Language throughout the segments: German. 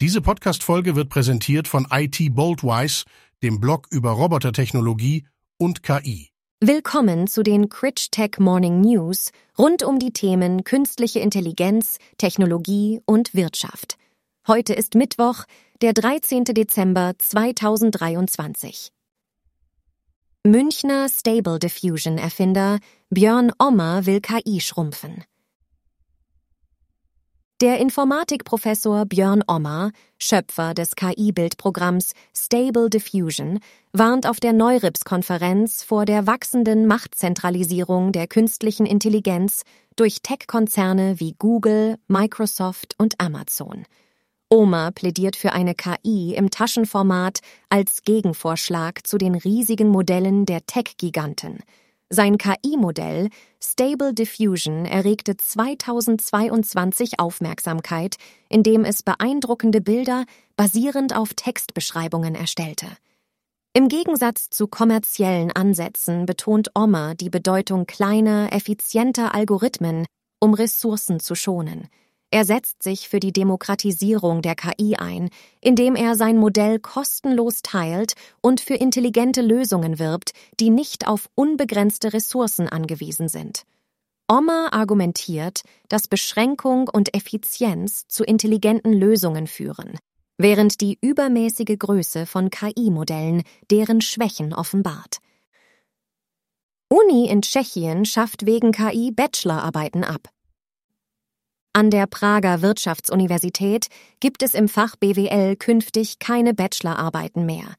Diese Podcast-Folge wird präsentiert von IT Boldwise, dem Blog über Robotertechnologie und KI. Willkommen zu den Critch Tech Morning News rund um die Themen künstliche Intelligenz, Technologie und Wirtschaft. Heute ist Mittwoch, der 13. Dezember 2023. Münchner Stable Diffusion Erfinder Björn Ommer will KI schrumpfen. Der Informatikprofessor Björn Ommer, Schöpfer des KI-Bildprogramms Stable Diffusion, warnt auf der Neurips-Konferenz vor der wachsenden Machtzentralisierung der künstlichen Intelligenz durch Tech-Konzerne wie Google, Microsoft und Amazon. Omar plädiert für eine KI im Taschenformat als Gegenvorschlag zu den riesigen Modellen der Tech-Giganten – sein KI-Modell Stable Diffusion erregte 2022 Aufmerksamkeit, indem es beeindruckende Bilder basierend auf Textbeschreibungen erstellte. Im Gegensatz zu kommerziellen Ansätzen betont Ommer die Bedeutung kleiner, effizienter Algorithmen, um Ressourcen zu schonen. Er setzt sich für die Demokratisierung der KI ein, indem er sein Modell kostenlos teilt und für intelligente Lösungen wirbt, die nicht auf unbegrenzte Ressourcen angewiesen sind. Omar argumentiert, dass Beschränkung und Effizienz zu intelligenten Lösungen führen, während die übermäßige Größe von KI-Modellen deren Schwächen offenbart. Uni in Tschechien schafft wegen KI Bachelorarbeiten ab. An der Prager Wirtschaftsuniversität gibt es im Fach BWL künftig keine Bachelorarbeiten mehr.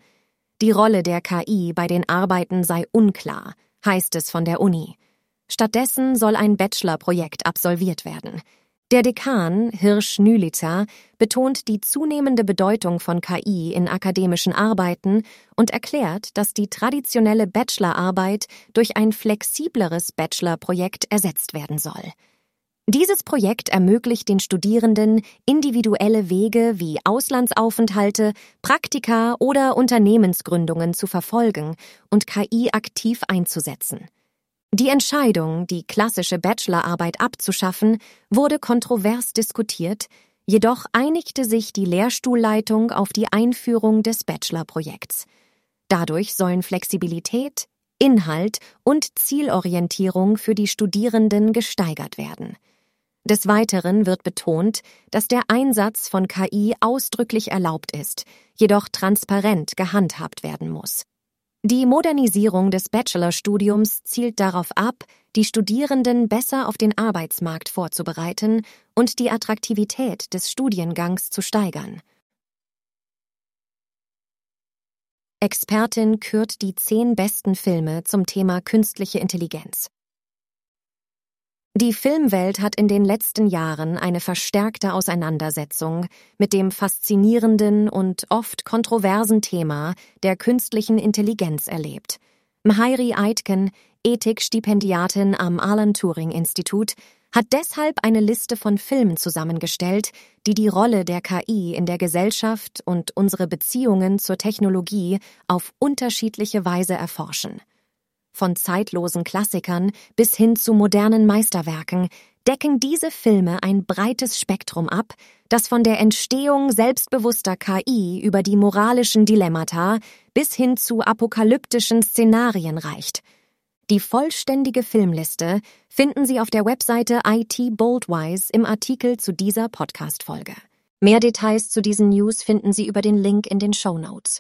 Die Rolle der KI bei den Arbeiten sei unklar, heißt es von der Uni. Stattdessen soll ein Bachelorprojekt absolviert werden. Der Dekan Hirsch Nülitzer betont die zunehmende Bedeutung von KI in akademischen Arbeiten und erklärt, dass die traditionelle Bachelorarbeit durch ein flexibleres Bachelorprojekt ersetzt werden soll. Dieses Projekt ermöglicht den Studierenden individuelle Wege wie Auslandsaufenthalte, Praktika oder Unternehmensgründungen zu verfolgen und KI aktiv einzusetzen. Die Entscheidung, die klassische Bachelorarbeit abzuschaffen, wurde kontrovers diskutiert, jedoch einigte sich die Lehrstuhlleitung auf die Einführung des Bachelorprojekts. Dadurch sollen Flexibilität, Inhalt und Zielorientierung für die Studierenden gesteigert werden. Des Weiteren wird betont, dass der Einsatz von KI ausdrücklich erlaubt ist, jedoch transparent gehandhabt werden muss. Die Modernisierung des Bachelorstudiums zielt darauf ab, die Studierenden besser auf den Arbeitsmarkt vorzubereiten und die Attraktivität des Studiengangs zu steigern. Expertin kürt die zehn besten Filme zum Thema künstliche Intelligenz. Die Filmwelt hat in den letzten Jahren eine verstärkte Auseinandersetzung mit dem faszinierenden und oft kontroversen Thema der künstlichen Intelligenz erlebt. Mhairi Aitken, Ethikstipendiatin am Alan Turing Institut, hat deshalb eine Liste von Filmen zusammengestellt, die die Rolle der KI in der Gesellschaft und unsere Beziehungen zur Technologie auf unterschiedliche Weise erforschen. Von zeitlosen Klassikern bis hin zu modernen Meisterwerken decken diese Filme ein breites Spektrum ab, das von der Entstehung selbstbewusster KI über die moralischen Dilemmata bis hin zu apokalyptischen Szenarien reicht. Die vollständige Filmliste finden Sie auf der Webseite IT Boldwise im Artikel zu dieser Podcast-Folge. Mehr Details zu diesen News finden Sie über den Link in den Show Notes.